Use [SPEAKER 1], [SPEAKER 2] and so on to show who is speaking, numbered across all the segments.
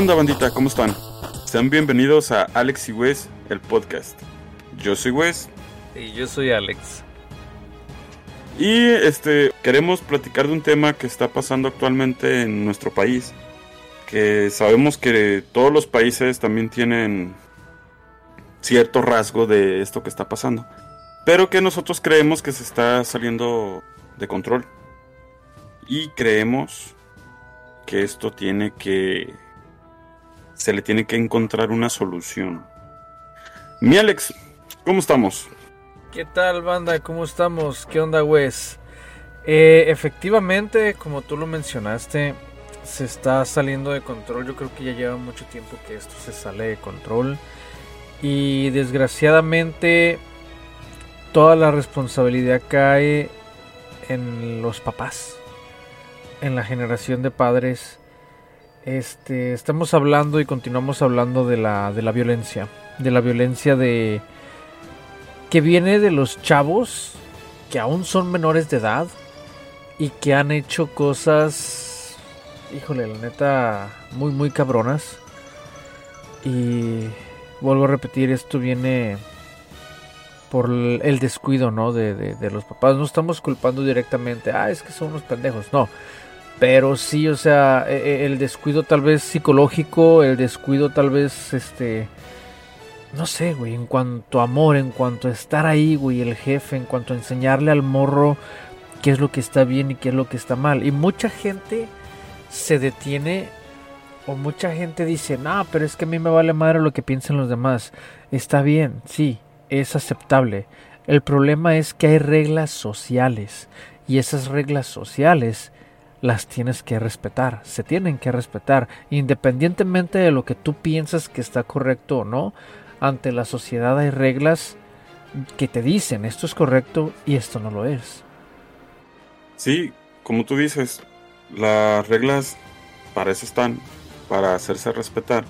[SPEAKER 1] ¿Qué onda bandita? ¿Cómo están? Sean bienvenidos a Alex y Wes, el podcast. Yo soy Wes.
[SPEAKER 2] Y yo soy Alex.
[SPEAKER 1] Y este queremos platicar de un tema que está pasando actualmente en nuestro país. Que sabemos que todos los países también tienen cierto rasgo de esto que está pasando. Pero que nosotros creemos que se está saliendo de control. Y creemos que esto tiene que... Se le tiene que encontrar una solución. Mi Alex, ¿cómo estamos?
[SPEAKER 2] ¿Qué tal, banda? ¿Cómo estamos? ¿Qué onda, Wes? Eh, efectivamente, como tú lo mencionaste, se está saliendo de control. Yo creo que ya lleva mucho tiempo que esto se sale de control. Y desgraciadamente, toda la responsabilidad cae en los papás en la generación de padres, este, estamos hablando y continuamos hablando de la, de la violencia, de la violencia de que viene de los chavos que aún son menores de edad y que han hecho cosas, híjole, la neta, muy, muy cabronas. Y vuelvo a repetir, esto viene por el descuido, ¿no? De, de, de, los papás. No estamos culpando directamente, ah, es que son unos pendejos. No, pero sí, o sea, e, e, el descuido tal vez psicológico, el descuido tal vez, este, no sé, güey, en cuanto a amor, en cuanto a estar ahí, güey, el jefe, en cuanto a enseñarle al morro qué es lo que está bien y qué es lo que está mal. Y mucha gente se detiene o mucha gente dice, no, pero es que a mí me vale madre lo que piensen los demás. Está bien, sí, es aceptable. El problema es que hay reglas sociales y esas reglas sociales las tienes que respetar, se tienen que respetar, independientemente de lo que tú piensas que está correcto o no, ante la sociedad hay reglas que te dicen esto es correcto y esto no lo es.
[SPEAKER 1] Sí, como tú dices, las reglas para eso están, para hacerse respetar.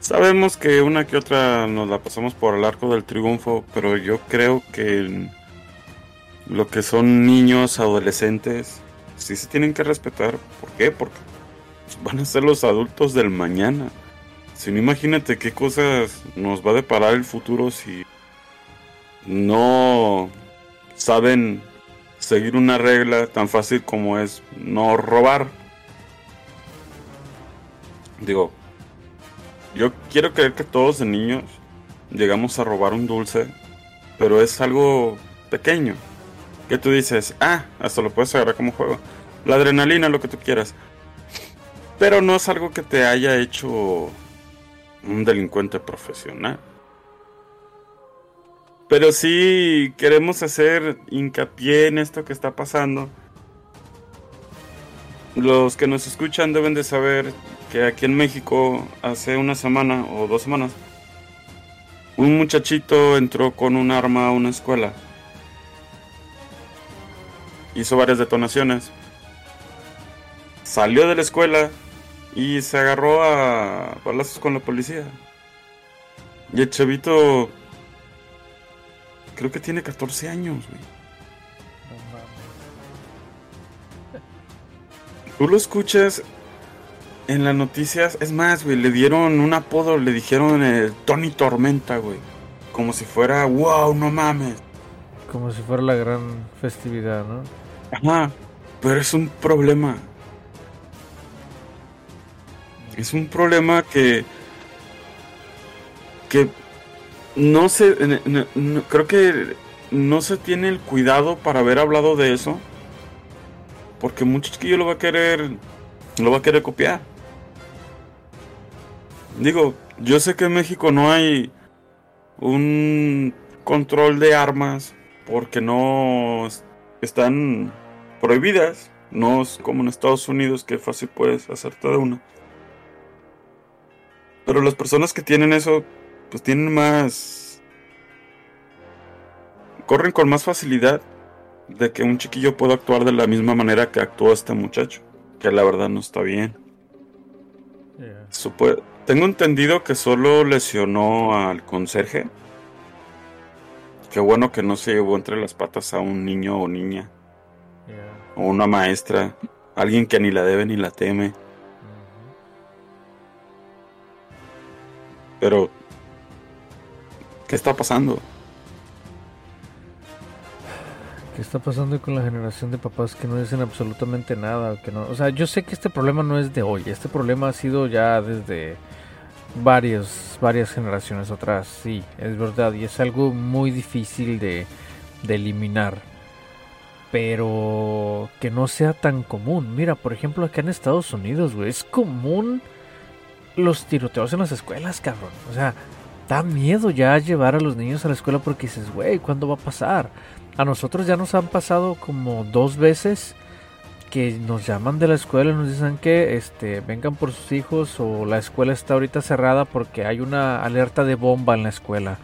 [SPEAKER 1] Sabemos que una que otra nos la pasamos por el arco del triunfo, pero yo creo que lo que son niños, adolescentes, sí se tienen que respetar. ¿Por qué? Porque van a ser los adultos del mañana. Si no, imagínate qué cosas nos va a deparar el futuro si no saben seguir una regla tan fácil como es no robar. Digo, yo quiero creer que todos de niños llegamos a robar un dulce, pero es algo pequeño que tú dices, ah, hasta lo puedes agarrar como juego. La adrenalina, lo que tú quieras. Pero no es algo que te haya hecho un delincuente profesional. Pero sí queremos hacer hincapié en esto que está pasando. Los que nos escuchan deben de saber que aquí en México hace una semana o dos semanas un muchachito entró con un arma a una escuela hizo varias detonaciones. Salió de la escuela y se agarró a balazos con la policía. Y el chavito creo que tiene 14 años, güey. Tú lo escuchas en las noticias. Es más, güey, le dieron un apodo, le dijeron el Tony Tormenta, güey. Como si fuera, wow, no mames.
[SPEAKER 2] Como si fuera la gran festividad, ¿no?
[SPEAKER 1] Ajá, pero es un problema. Es un problema que. que no se. creo que no se tiene el cuidado para haber hablado de eso. Porque mucho chiquillo lo va a querer. lo va a querer copiar. Digo, yo sé que en México no hay un control de armas porque no están prohibidas. No es como en Estados Unidos que fácil puedes hacerte de una. Pero las personas que tienen eso, pues tienen más... Corren con más facilidad de que un chiquillo pueda actuar de la misma manera que actuó este muchacho. Que la verdad no está bien. Tengo entendido que solo lesionó al conserje. Qué bueno que no se llevó entre las patas a un niño o niña una maestra, alguien que ni la debe ni la teme. Pero, ¿qué está pasando?
[SPEAKER 2] ¿Qué está pasando con la generación de papás que no dicen absolutamente nada? Que no, o sea, yo sé que este problema no es de hoy. Este problema ha sido ya desde varias, varias generaciones atrás. Sí, es verdad. Y es algo muy difícil de, de eliminar. Pero que no sea tan común. Mira, por ejemplo, acá en Estados Unidos, güey, es común los tiroteos en las escuelas, cabrón. O sea, da miedo ya llevar a los niños a la escuela porque dices, güey, ¿cuándo va a pasar? A nosotros ya nos han pasado como dos veces que nos llaman de la escuela y nos dicen que este vengan por sus hijos o la escuela está ahorita cerrada porque hay una alerta de bomba en la escuela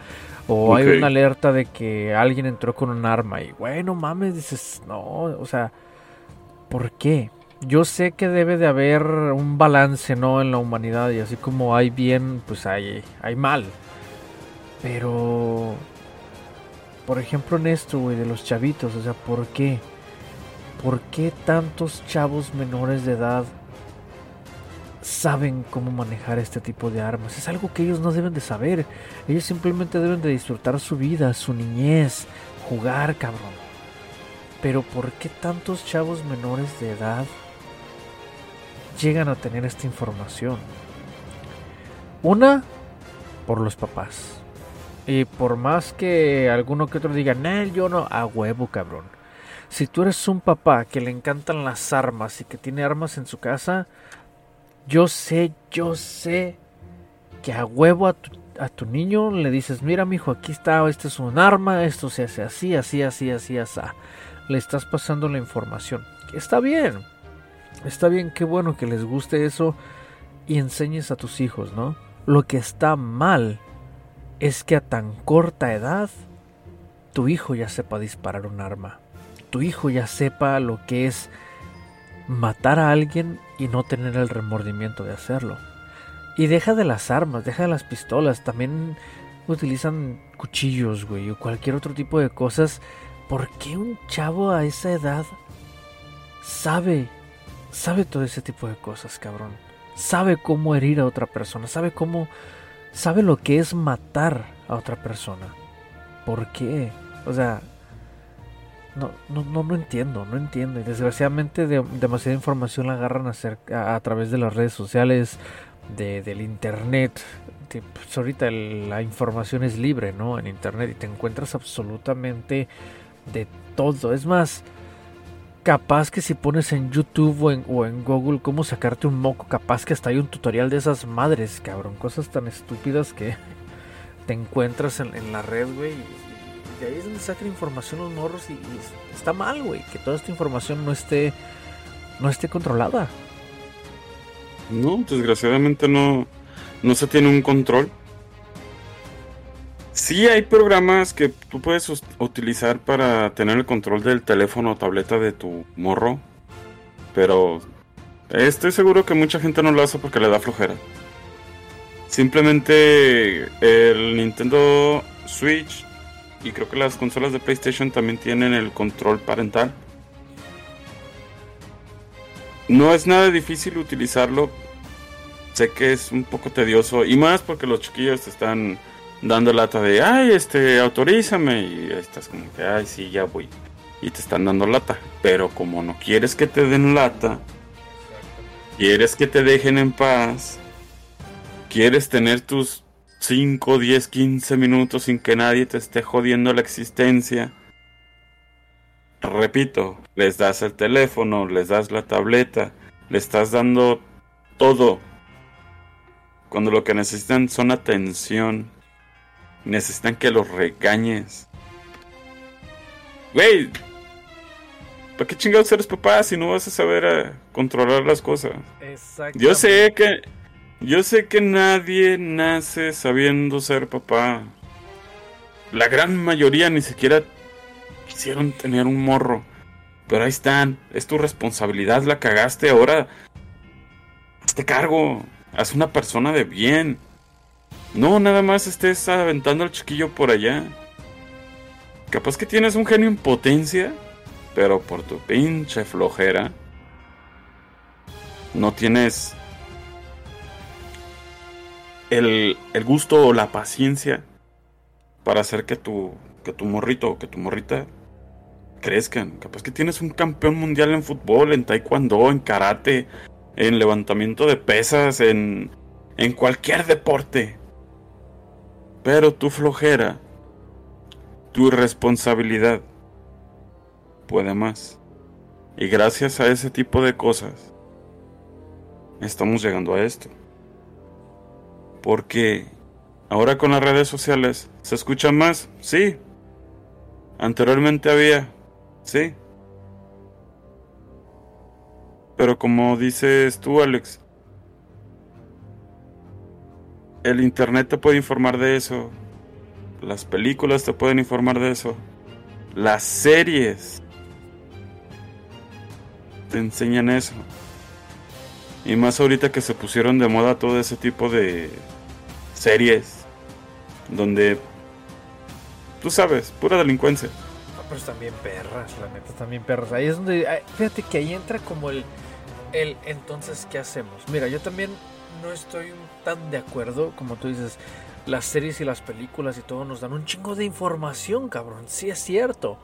[SPEAKER 2] o hay una alerta de que alguien entró con un arma y bueno mames dices no o sea ¿por qué? Yo sé que debe de haber un balance no en la humanidad y así como hay bien pues hay hay mal pero por ejemplo en esto güey de los chavitos o sea ¿por qué? ¿Por qué tantos chavos menores de edad saben cómo manejar este tipo de armas? Es algo que ellos no deben de saber. Ellos simplemente deben de disfrutar su vida, su niñez, jugar, cabrón. Pero ¿por qué tantos chavos menores de edad llegan a tener esta información? Una, por los papás. Y por más que alguno que otro diga, no, yo no, a huevo, cabrón si tú eres un papá que le encantan las armas y que tiene armas en su casa, yo sé, yo sé que a huevo a tu, niño le dices, mira mi hijo, aquí está, este es un arma, esto se hace así, así, así, así, así. Le estás pasando la información. Está bien. Está bien, qué bueno que les guste eso y enseñes a tus hijos, ¿no? Lo que está mal es que a tan corta edad tu hijo ya sepa disparar un arma tu hijo ya sepa lo que es matar a alguien y no tener el remordimiento de hacerlo. Y deja de las armas, deja de las pistolas, también utilizan cuchillos, güey, o cualquier otro tipo de cosas. ¿Por qué un chavo a esa edad sabe, sabe todo ese tipo de cosas, cabrón? Sabe cómo herir a otra persona, sabe cómo, sabe lo que es matar a otra persona. ¿Por qué? O sea, no, no, no, entiendo, no entiendo. Y desgraciadamente demasiada información la agarran a, través de las redes sociales, de, del internet. Pues ahorita la información es libre, ¿no? En internet y te encuentras absolutamente de todo. Es más, capaz que si pones en YouTube o en, Google cómo sacarte un moco, capaz que hasta hay un tutorial de esas madres, cabrón. Cosas tan estúpidas que te encuentras en, en la red, güey de ahí es donde sacan información los morros y, está mal, güey, que toda esta información no esté no esté controlada.
[SPEAKER 1] No, desgraciadamente no no se tiene un control. Sí hay programas que tú puedes utilizar para tener el control del teléfono o tableta de tu morro, pero estoy seguro que mucha gente no lo hace porque le da flojera. Simplemente el Nintendo Switch y creo que las consolas de PlayStation también tienen el control parental. No es nada difícil utilizarlo. Sé que es un poco tedioso y más porque los chiquillos te están dando lata de, ay, este, autorízame y estás como que, ay, sí, ya voy. Y te están dando lata. Pero como no quieres que te den lata, quieres que te dejen en paz, quieres tener tus 5, 10, 15 minutos sin que nadie te esté jodiendo la existencia. Repito, les das el teléfono, les das la tableta, le estás dando todo. Cuando lo que necesitan son atención. Necesitan que los regañes. Güey, ¿para qué chingados eres papá si no vas a saber a controlar las cosas? Yo sé que yo sé que nadie nace sabiendo ser papá. La gran mayoría ni siquiera quisieron tener un morro. Pero ahí están, es tu responsabilidad, la cagaste ahora. Hazte cargo, haz una persona de bien. No, nada más estés aventando al chiquillo por allá. Capaz que tienes un genio en potencia, pero por tu pinche flojera no tienes el, el gusto o la paciencia para hacer que tu, que tu morrito o que tu morrita crezcan. Capaz que tienes un campeón mundial en fútbol, en taekwondo, en karate, en levantamiento de pesas, en, en cualquier deporte. Pero tu flojera, tu responsabilidad, puede más. Y gracias a ese tipo de cosas, estamos llegando a esto. Porque ahora con las redes sociales, ¿se escucha más? Sí. Anteriormente había, sí. Pero como dices tú, Alex, el Internet te puede informar de eso. Las películas te pueden informar de eso. Las series te enseñan eso. Y más ahorita que se pusieron de moda todo ese tipo de series. Donde, tú sabes, pura delincuencia.
[SPEAKER 2] pero también perras, la neta, también perras. Ahí es donde, fíjate que ahí entra como el, el, entonces, ¿qué hacemos? Mira, yo también no estoy tan de acuerdo, como tú dices, las series y las películas y todo nos dan un chingo de información, cabrón. Sí es cierto.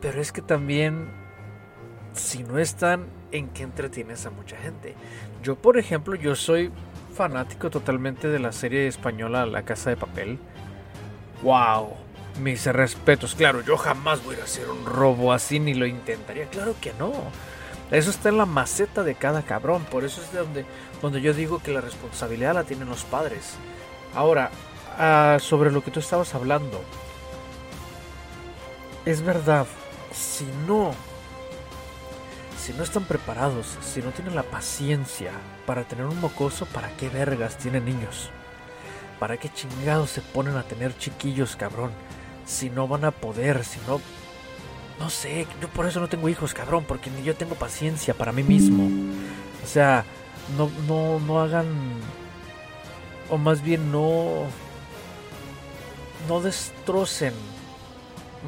[SPEAKER 2] Pero es que también, si no están, ¿en qué entretienes a mucha gente? Yo, por ejemplo, yo soy fanático totalmente de la serie española La Casa de Papel. ¡Wow! Mis respetos. Claro, yo jamás voy a hacer un robo así ni lo intentaría. Claro que no. Eso está en la maceta de cada cabrón. Por eso es de donde, donde yo digo que la responsabilidad la tienen los padres. Ahora, ah, sobre lo que tú estabas hablando. Es verdad. Si no si no están preparados, si no tienen la paciencia para tener un mocoso, ¿para qué vergas tienen niños? ¿Para qué chingados se ponen a tener chiquillos, cabrón? Si no van a poder, si no... No sé, yo por eso no tengo hijos, cabrón, porque ni yo tengo paciencia para mí mismo. O sea, no, no, no hagan... O más bien no... No destrocen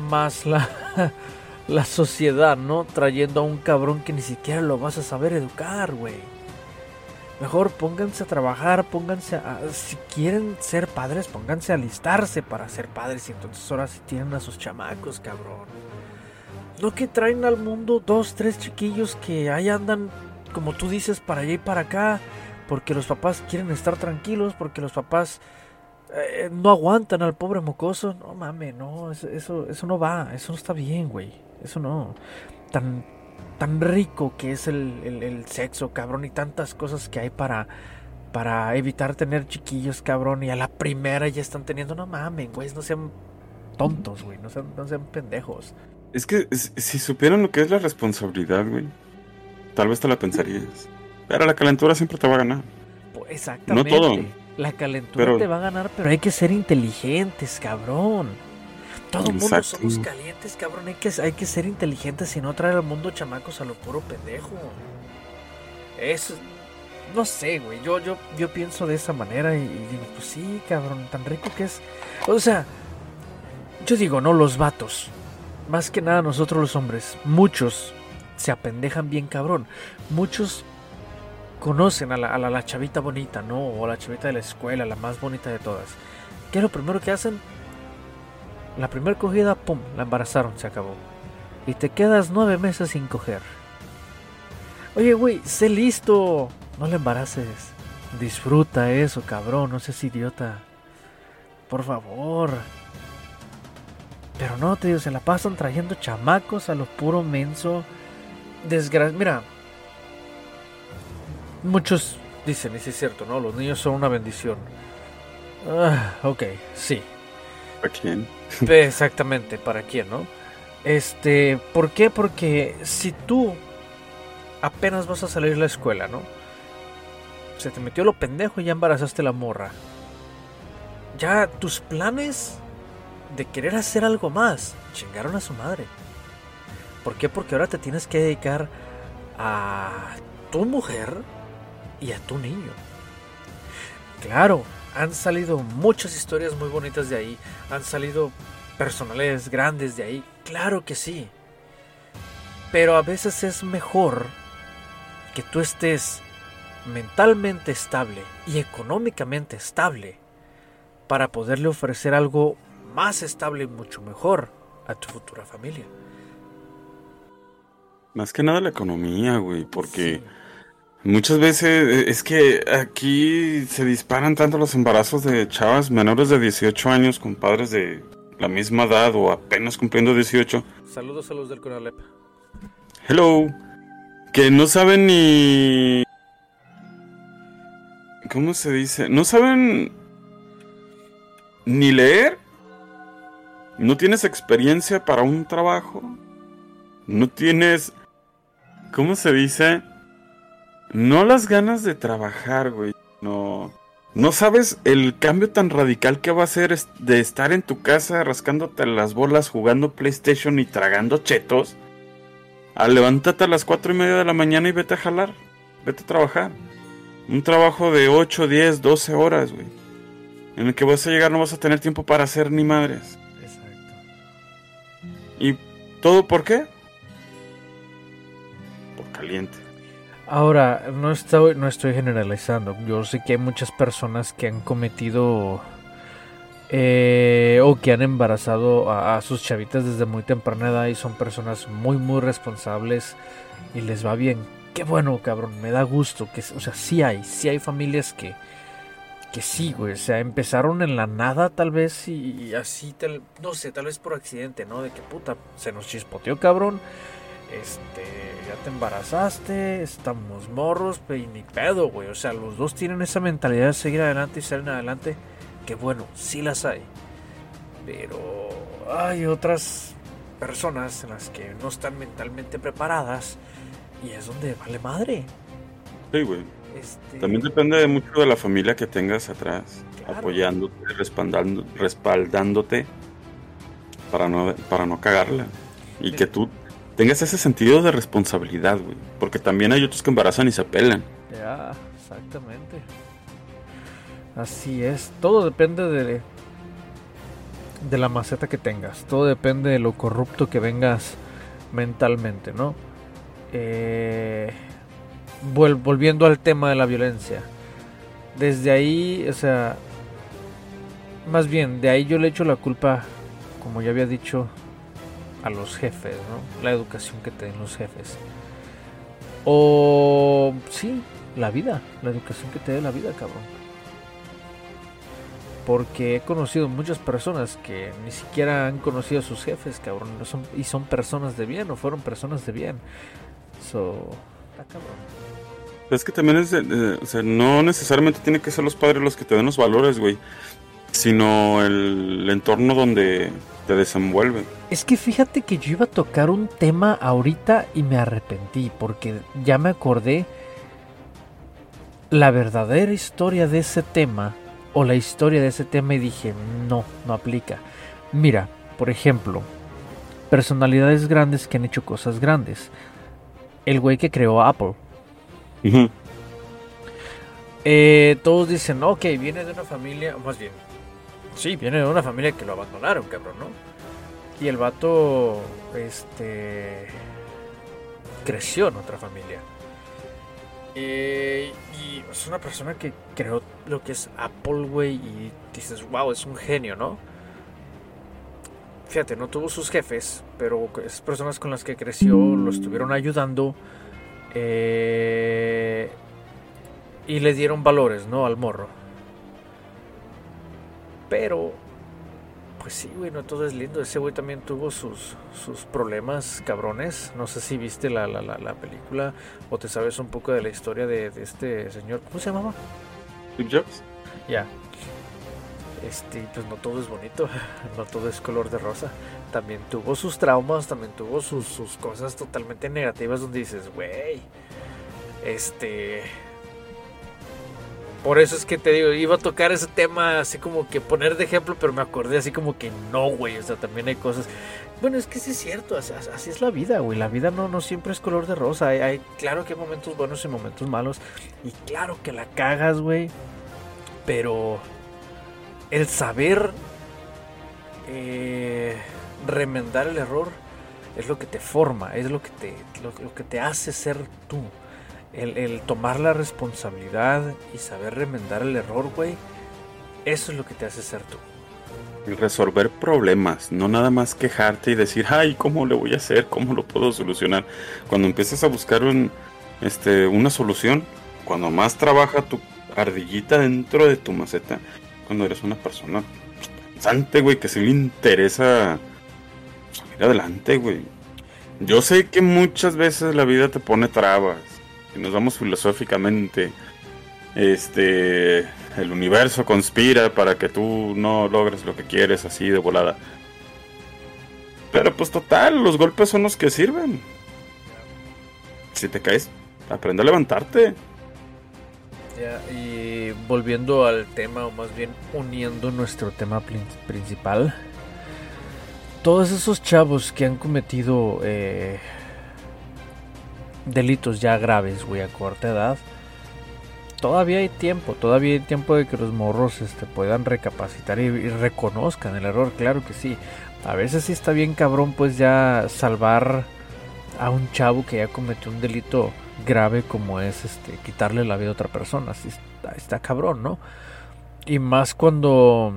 [SPEAKER 2] más la... la sociedad, ¿no? Trayendo a un cabrón que ni siquiera lo vas a saber educar, güey. Mejor pónganse a trabajar, pónganse a... Si quieren ser padres, pónganse a alistarse para ser padres y entonces ahora sí tienen a sus chamacos, cabrón. No que traen al mundo dos, tres chiquillos que ahí andan, como tú dices, para allá y para acá, porque los papás quieren estar tranquilos, porque los papás eh, no aguantan al pobre mocoso. No mames, no, eso, eso, no va, eso no está bien, güey. Eso no. Tan, tan rico que es el, sexo, cabrón, y tantas cosas que hay para, para evitar tener chiquillos, cabrón, y a la primera ya están teniendo. No mames, güey, no sean tontos, güey, no sean, no sean pendejos.
[SPEAKER 1] Es que si supieran lo que es la responsabilidad, güey, tal vez te la pensarías. Pero la calentura siempre te va a ganar.
[SPEAKER 2] exactamente. No todo. La calentura te va a ganar, pero hay que ser inteligentes, cabrón. Todo el mundo somos calientes, cabrón. Hay que, hay que ser inteligentes y no traer al mundo chamacos a lo puro pendejo. Es. No sé, güey. Yo, yo, yo pienso de esa manera y, digo, pues sí, cabrón, tan rico que es. O sea, yo digo, no, los vatos. Más que nada nosotros los hombres. Muchos se apendejan bien, cabrón. Muchos conocen a la, a la chavita bonita, ¿no? O a la chavita de la escuela, la más bonita de todas. ¿Qué es lo primero que hacen? La primera cogida, pum, la embarazaron, se acabó. Y te quedas nueve meses sin coger. Oye, güey, sé listo. No le embaraces. Disfruta eso, cabrón. No seas idiota. Por favor. Pero no, te digo, se la pasan trayendo chamacos a lo puro menso. Desgracia. Mira. Muchos dicen, y es cierto, ¿no? Los niños son una bendición. Ah, ok, sí.
[SPEAKER 1] ¿Para quién?
[SPEAKER 2] Exactamente, ¿para quién, no? Este, ¿por qué? Porque si tú apenas vas a salir de la escuela, ¿no? Se te metió lo pendejo y ya embarazaste la morra. Ya tus planes de querer hacer algo más chingaron a su madre. ¿Por qué? Porque ahora te tienes que dedicar a tu mujer y a tu niño. Claro, han salido muchas historias muy bonitas de ahí. Han salido personales grandes de ahí. Claro que sí. Pero a veces es mejor que tú estés mentalmente estable y económicamente estable para poderle ofrecer algo más estable y mucho mejor a tu futura familia.
[SPEAKER 1] Más que nada la economía, güey, porque muchas veces eh, es que aquí se disparan tanto los embarazos de chavas menores de 18 años con padres de la misma edad o apenas cumpliendo 18.
[SPEAKER 2] Saludos a los del Conalep.
[SPEAKER 1] Hello. Que no saben ni... ¿Cómo se dice? No saben ni leer. No tienes experiencia para un trabajo. No tienes ¿Cómo se dice? No las ganas de trabajar, güey. No. No sabes el cambio tan radical que va a ser de estar en tu casa rascándote las bolas, jugando PlayStation y tragando chetos. A levántate a las cuatro y media de la mañana y vete a jalar. Vete a trabajar. Un trabajo de 8, 10, 12 horas, güey. En el que vas a llegar no vas a tener tiempo para hacer ni madres. Exacto. ¿Y todo por qué? caliente.
[SPEAKER 2] Ahora, no estoy, no estoy generalizando. Yo sé que hay muchas personas que han cometido eh, o que han embarazado a, sus chavitas desde muy temprana edad y son personas muy, muy responsables y les va bien. Qué bueno, cabrón, me da gusto. Que, o sea, sí hay, sí hay familias que, que sí, güey. O sea, empezaron en la nada tal vez y, así, no sé, tal vez por accidente, ¿no? De que puta, se nos chispoteó, cabrón este, ya te embarazaste, estamos morros, y ni pedo, güey. O sea, los dos tienen esa mentalidad de seguir adelante y salir adelante. Que bueno, sí las hay. Pero hay otras personas en las que no están mentalmente preparadas y es donde vale madre.
[SPEAKER 1] Sí, güey. Este... También depende mucho de la familia que tengas atrás, apoyándote, respaldando, respaldándote para no, para no cagarla. Y que tú tengas ese sentido de responsabilidad, güey. Porque también hay otros que embarazan y se apelan.
[SPEAKER 2] Ya, exactamente. Así es. Todo depende de, de la maceta que tengas. Todo depende de lo corrupto que vengas mentalmente, ¿no? Eh, volviendo al tema de la violencia. Desde ahí, o sea, más bien, de ahí yo le echo la culpa, como ya había dicho, a los jefes, ¿no? La educación que te den los jefes. O sí, la vida, la educación que te dé la vida, cabrón. Porque he conocido muchas personas que ni siquiera han conocido a sus jefes, cabrón. son, y son personas de bien o fueron personas de bien. So, está cabrón.
[SPEAKER 1] Es que también es, o sea, no necesariamente tiene que ser los padres los que te den los valores, güey, sino el entorno donde te desenvuelve.
[SPEAKER 2] Es que fíjate que yo iba a tocar un tema ahorita y me arrepentí porque ya me acordé la verdadera historia de ese tema o la historia de ese tema y dije, no, no aplica. Mira, por ejemplo, personalidades grandes que han hecho cosas grandes. El güey que creó Apple. Eh, todos dicen, ok, viene de una familia, más bien, sí, viene de una familia que lo abandonaron, cabrón, ¿no? Y el vato, este, creció en otra familia. Eh, y es una persona que creó lo que es Apple, güey, y dices, wow, es un genio, ¿no? Fíjate, no tuvo sus jefes, pero esas personas con las que creció lo estuvieron ayudando eh, y le dieron valores, ¿no? Al morro. Pero pues sí, güey, no todo es lindo. Ese güey también tuvo sus, sus problemas cabrones. No sé si viste la, la, la, película o te sabes un poco de la historia de, este señor. ¿Cómo se llamaba?
[SPEAKER 1] Steve Jobs.
[SPEAKER 2] Ya. Este, pues no todo es bonito, no todo es color de rosa. También tuvo sus traumas, también tuvo sus, sus cosas totalmente negativas donde dices, güey, este, por eso es que te digo, iba a tocar ese tema así como que poner de ejemplo, pero me acordé así como que no, güey. O sea, también hay cosas. Bueno, es que sí es cierto, así, es la vida, güey. La vida no, no siempre es color de rosa. Hay, claro que hay momentos buenos y momentos malos. Y claro que la cagas, güey. Pero el saber eh, remendar el error es lo que te forma, es lo que te, lo que te hace ser tú. El, el tomar la responsabilidad y saber remendar el error, güey, eso es lo que te hace ser tú.
[SPEAKER 1] Resolver problemas, no nada más quejarte y decir, ay, ¿cómo le voy a hacer? ¿Cómo lo puedo solucionar? Cuando empiezas a buscar un, este, una solución, cuando más trabaja tu ardillita dentro de tu maceta, cuando eres una persona pensante, güey, que si le interesa salir adelante, güey. Yo sé que muchas veces la vida te pone trabas, y nos vamos filosóficamente, este, el universo conspira para que tú no logres lo que quieres así de volada. Pero pues total, los golpes son los que sirven. Si te caes, aprende a levantarte.
[SPEAKER 2] y volviendo al tema, o más bien uniendo nuestro tema principal, todos esos chavos que han cometido eh, delitos ya graves, güey, a corta edad, todavía hay tiempo, todavía hay tiempo de que los morros este, puedan recapacitar y, reconozcan el error, claro que sí. A veces sí está bien cabrón, pues ya salvar a un chavo que ya cometió un delito grave como es este quitarle la vida a otra persona. Así está, está cabrón, ¿no? Y más cuando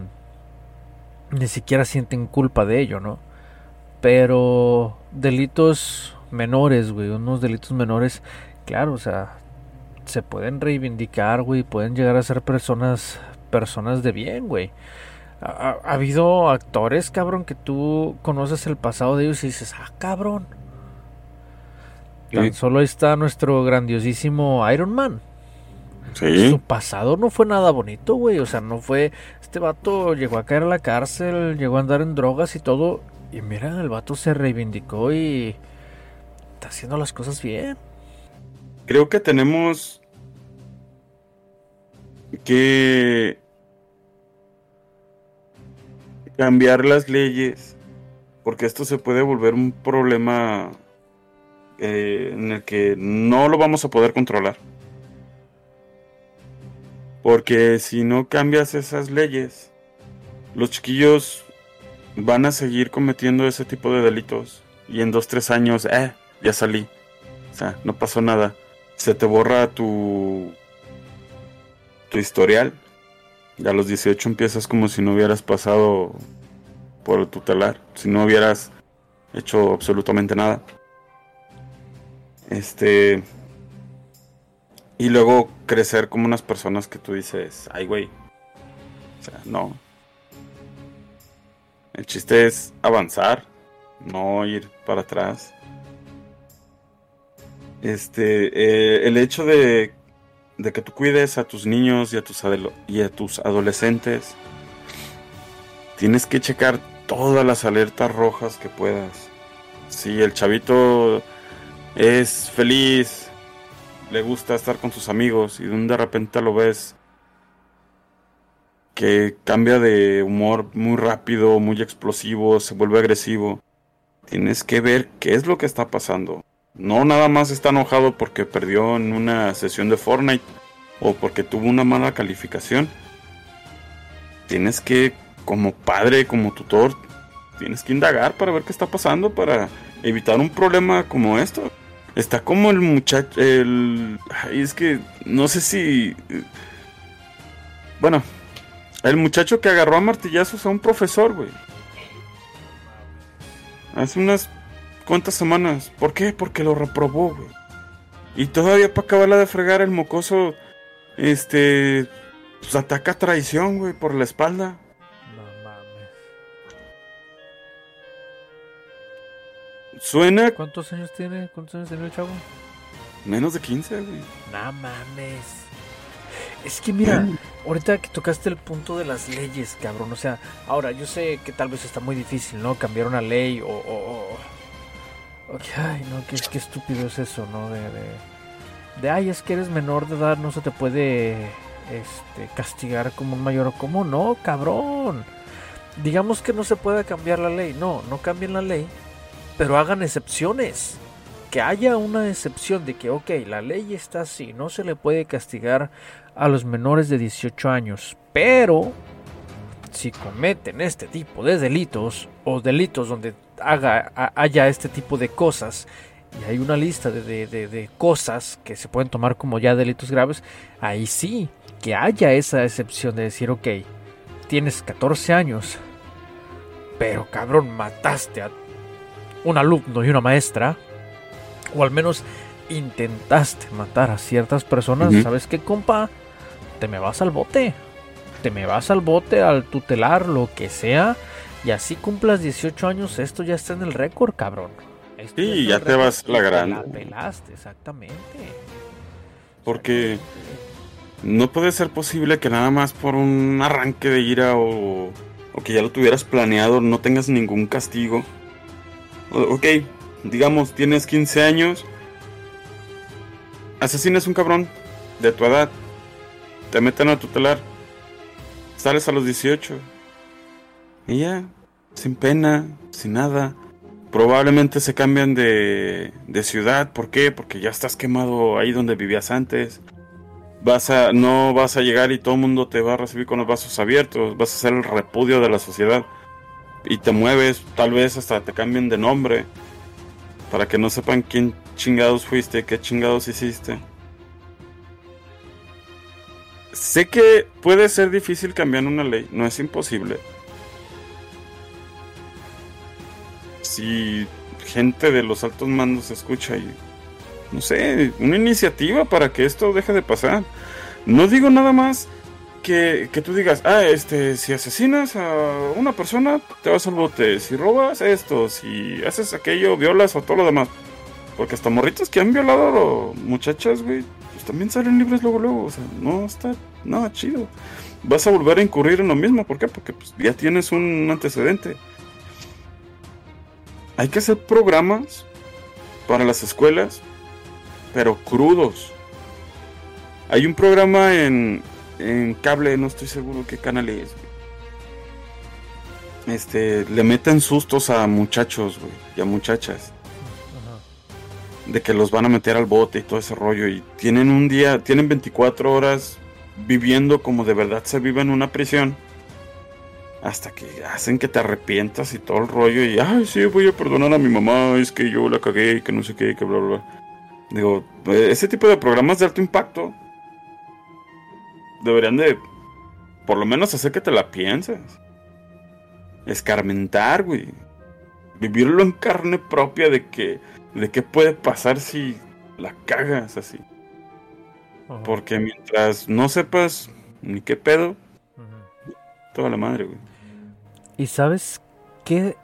[SPEAKER 2] ni siquiera sienten culpa de ello, ¿no? Pero delitos menores, güey, unos delitos menores, claro, o sea, se pueden reivindicar, güey, pueden llegar a ser personas personas de bien, güey. Ha, ha, habido actores, cabrón, que tú conoces el pasado de ellos y dices, ah, cabrón. Tan sí. solo está nuestro grandiosísimo Iron Man.
[SPEAKER 1] Sí.
[SPEAKER 2] Su pasado no fue nada bonito, güey. O sea, no fue. Este vato llegó a caer a la cárcel, llegó a andar en drogas y todo. Y mira, el vato se reivindicó y. Está haciendo las cosas bien.
[SPEAKER 1] Creo que tenemos. Que. Cambiar las leyes. Porque esto se puede volver un problema. Eh, en el que no lo vamos a poder controlar. Porque si no cambias esas leyes, los chiquillos van a seguir cometiendo ese tipo de delitos. Y en dos, tres años, eh, ya salí. O sea, no pasó nada. Se te borra tu, tu historial. Ya a los 18 empiezas como si no hubieras pasado por el tutelar. Si no hubieras hecho absolutamente nada. Este. Y luego crecer como unas personas que tú dices, ay, güey. O sea, no. El chiste es avanzar, no ir para atrás. Este, eh, el hecho de, de, que tú cuides a tus niños y a tus, y a tus adolescentes, tienes que checar todas las alertas rojas que puedas. Si el chavito es feliz, le gusta estar con sus amigos y de repente lo ves que cambia de humor muy rápido, muy explosivo, se vuelve agresivo. Tienes que ver qué es lo que está pasando. No nada más está enojado porque perdió en una sesión de Fortnite o porque tuvo una mala calificación. Tienes que, como padre, como tutor, tienes que indagar para ver qué está pasando para evitar un problema como esto. Está como el muchacho. El. Ay, es que. No sé si. Bueno. El muchacho que agarró a martillazos a un profesor, güey. Hace unas cuantas semanas. ¿Por qué? Porque lo reprobó, güey. Y todavía para acabarla de fregar el mocoso. Este. Pues ataca a traición, güey, por la espalda. Suena.
[SPEAKER 2] ¿Cuántos años tiene? ¿Cuántos años tiene el chavo?
[SPEAKER 1] Menos de 15, güey.
[SPEAKER 2] No mames. Es que mira, ahorita que tocaste el punto de las leyes, cabrón. O sea, ahora yo sé que tal vez está muy difícil, ¿no? Cambiar una ley o. o, ay, no, qué, qué, estúpido es eso, ¿no? De, de, de, ay, es que eres menor de edad, no se te puede este, castigar como un mayor. ¿Cómo no, cabrón? Digamos que no se puede cambiar la ley. No, no cambien la ley pero hagan excepciones. Que haya una excepción de que, ok, la ley está así, no se le puede castigar a los menores de 18 años, pero si cometen este tipo de delitos o delitos donde haga, haya este tipo de cosas y hay una lista de, de, cosas que se pueden tomar como ya delitos graves, ahí sí, que haya esa excepción de decir, ok, tienes 14 años, pero cabrón, mataste a un alumno y una maestra, o al menos intentaste matar a ciertas personas, ¿sabes qué, compa? Te me vas al bote. Te me vas al bote, al tutelar, lo que sea. Y así cumplas 18 años, esto ya está en el récord, cabrón.
[SPEAKER 1] sí, ya, te vas la gran.
[SPEAKER 2] La pelaste, exactamente.
[SPEAKER 1] Porque no puede ser posible que nada más por un arranque de ira o, o que ya lo tuvieras planeado no tengas ningún castigo. ok, digamos, tienes 15 años, asesinas un cabrón de tu edad, te meten a tutelar, sales a los 18 y ya, sin pena, sin nada. Probablemente se cambian de, de ciudad, ¿por qué? Porque ya estás quemado ahí donde vivías antes. Vas a, no vas a llegar y todo el mundo te va a recibir con los brazos abiertos, vas a ser el repudio de la sociedad. Y te mueves, tal vez hasta te cambien de nombre para que no sepan quién chingados fuiste, qué chingados hiciste. Sé que puede ser difícil cambiar una ley, no es imposible. Si gente de los altos mandos escucha y no sé, una iniciativa para que esto deje de pasar. No digo nada más que, tú digas, ah, este, si asesinas a una persona, te vas al bote. Si robas esto, si haces aquello, violas o todo lo demás. Porque hasta morritos que han violado muchachas, güey, pues también salen libres luego, luego. O sea, no está nada chido. Vas a volver a incurrir en lo mismo. ¿Por qué? Porque pues, ya tienes un antecedente. Hay que hacer programas para las escuelas, pero crudos. Hay un programa en, en cable, no estoy seguro qué canal es. Este, le meten sustos a muchachos, güey, y a muchachas. De que los van a meter al bote y todo ese rollo. Y tienen un día, tienen 24 horas viviendo como de verdad se vive en una prisión. Hasta que hacen que te arrepientas y todo el rollo. Y, ay, sí, voy a perdonar a mi mamá. Es que yo la cagué y que no sé qué, que bla, bla, bla. Digo, ese tipo de programas de alto impacto deberían de por lo menos hacer que te la pienses. Escarmentar, güey. Vivirlo en carne propia de que de qué puede pasar si la cagas así. Porque mientras no sepas ni qué pedo, toda la madre, güey.
[SPEAKER 2] ¿Y sabes qué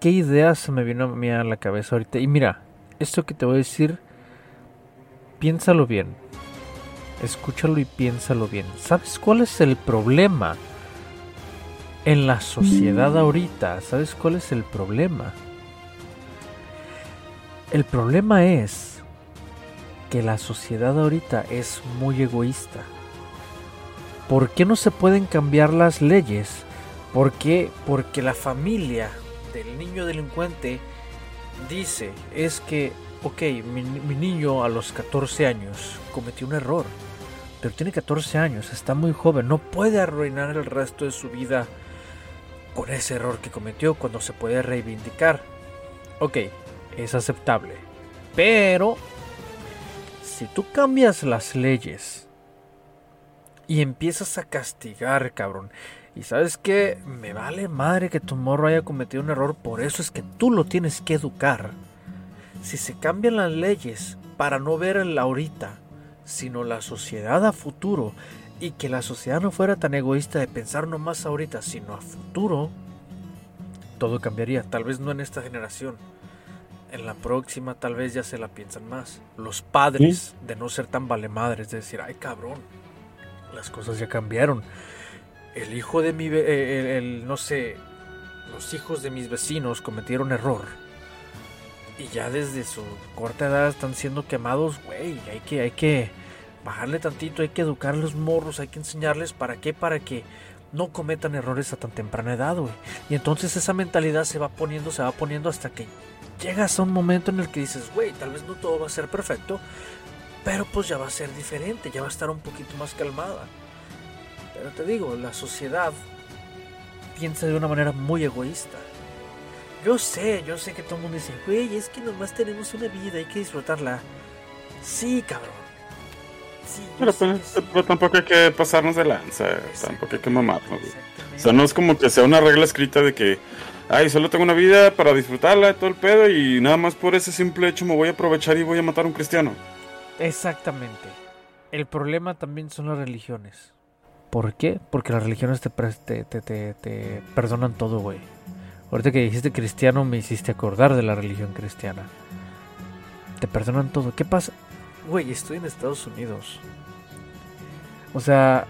[SPEAKER 2] qué idea se me vino a mí a la cabeza ahorita? Y mira, esto que te voy a decir piénsalo bien escúchalo y piénsalo bien. ¿Sabes cuál es el problema en la sociedad mm. ahorita? ¿Sabes cuál es el problema? El problema es que la sociedad ahorita es muy egoísta. ¿Por qué no se pueden cambiar las leyes? ¿Por qué? Porque la familia del niño delincuente dice es que, ok, mi, niño a los 14 años cometió un error pero tiene 14 años, está muy joven, no puede arruinar el resto de su vida con ese error que cometió cuando se puede reivindicar. Ok, es aceptable. Pero, si tú cambias las leyes y empiezas a castigar, cabrón, y sabes que me vale madre que tu morro haya cometido un error, por eso es que tú lo tienes que educar. Si se cambian las leyes para no ver el ahorita sino la sociedad a futuro y que la sociedad no fuera tan egoísta de pensar no más ahorita, sino a futuro, todo cambiaría. Tal vez no en esta generación. En la próxima tal vez ya se la piensan más. Los padres de no ser tan vale madres, de decir, ay cabrón, las cosas ya cambiaron. El hijo de mi, el, el, no sé, los hijos de mis vecinos cometieron error. Y ya desde su corta edad están siendo quemados, güey. Hay que, hay que bajarle tantito, hay que educar a los morros, hay que enseñarles para qué, para que no cometan errores a tan temprana edad, güey. Y entonces esa mentalidad se va poniendo, se va poniendo hasta que llegas a un momento en el que dices, güey, tal vez no todo va a ser perfecto, pero pues ya va a ser diferente, ya va a estar un poquito más calmada. Te digo, la sociedad piensa de una manera muy egoísta. Yo sé, yo sé que todo el mundo dice, güey, es que nomás tenemos una vida, hay que disfrutarla. Sí, cabrón.
[SPEAKER 1] Sí, pero, pues, pero, tampoco hay que pasarnos de lanza, tampoco hay que mamarnos. O sea, no es como que sea una regla escrita de que, ay, solo tengo una vida para disfrutarla, todo el pedo, y nada más por ese simple hecho me voy a aprovechar y voy a matar a un cristiano.
[SPEAKER 2] Exactamente. El problema también son las religiones. ¿Por qué? Porque las religiones te, te, te, te perdonan todo, güey. Ahorita que dijiste cristiano me hiciste acordar de la religión cristiana. Te perdonan todo. ¿Qué pasa? Güey, estoy en Estados Unidos. O sea,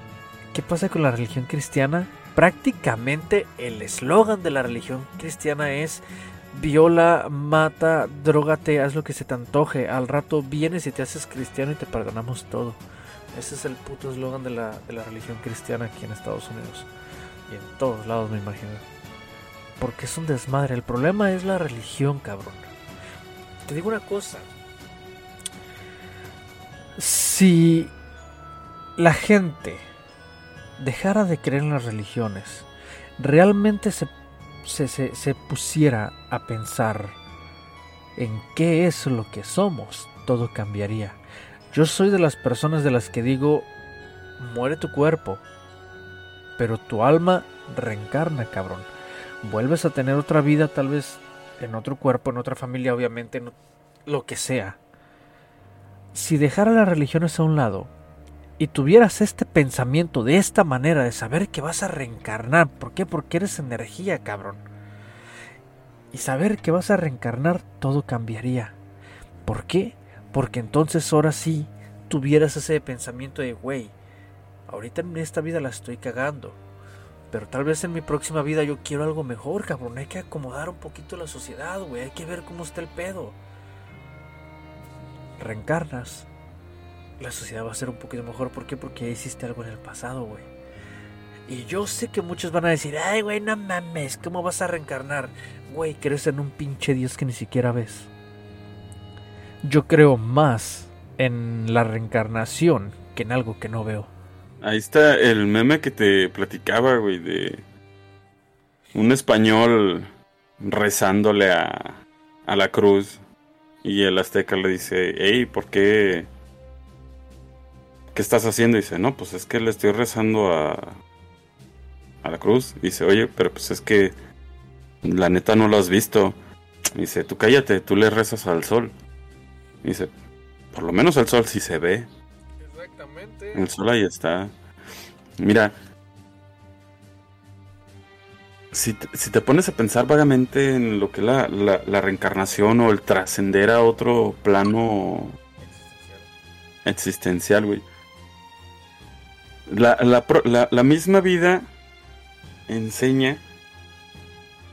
[SPEAKER 2] ¿qué pasa con la religión cristiana? Prácticamente el eslogan de la religión cristiana es viola, mata, drogate, haz lo que se te antoje. Al rato vienes y te haces cristiano y te perdonamos todo. Ese es el puto eslogan de la, de la religión cristiana aquí en Estados Unidos. Y en todos lados me imagino porque es un desmadre. El problema es la religión, cabrón. Te digo una cosa. Si la gente dejara de creer en las religiones, realmente se, se, se, pusiera a pensar en qué es lo que somos, todo cambiaría. Yo soy de las personas de las que digo, muere tu cuerpo, pero tu alma reencarna, cabrón vuelves a tener otra vida, tal vez en otro cuerpo, en otra familia, obviamente, lo que sea. Si dejara las religiones a un lado y tuvieras este pensamiento de esta manera, de saber que vas a reencarnar, ¿por qué? Porque eres energía, cabrón. Y saber que vas a reencarnar, todo cambiaría. ¿Por qué? Porque entonces ahora sí tuvieras ese pensamiento de, güey, ahorita en esta vida la estoy cagando pero tal vez en mi próxima vida yo quiero algo mejor, cabrón. Hay que acomodar un poquito la sociedad, güey. Hay que ver cómo está el pedo. Reencarnas. La sociedad va a ser un poquito mejor. ¿Por qué? Porque hiciste algo en el pasado, güey. Y yo sé que muchos van a decir, ay, güey, no mames, ¿cómo vas a reencarnar? Güey, crees en un pinche Dios que ni siquiera ves. Yo creo más en la reencarnación que en algo que no veo.
[SPEAKER 1] Ahí está el meme que te platicaba, güey, de un español rezándole a, a la cruz y el azteca le dice, hey, ¿por qué? ¿Qué estás haciendo? Dice, no, pues es que le estoy rezando a, a la cruz. dice, oye, pero pues es que la neta no lo has visto. dice, tú cállate, tú le rezas al sol. Dice, por lo menos el sol sí se ve. El sol ahí está. Mira. Si te, pones a pensar vagamente en lo que es la, reencarnación o el trascender a otro plano existencial, güey. La, la, misma vida enseña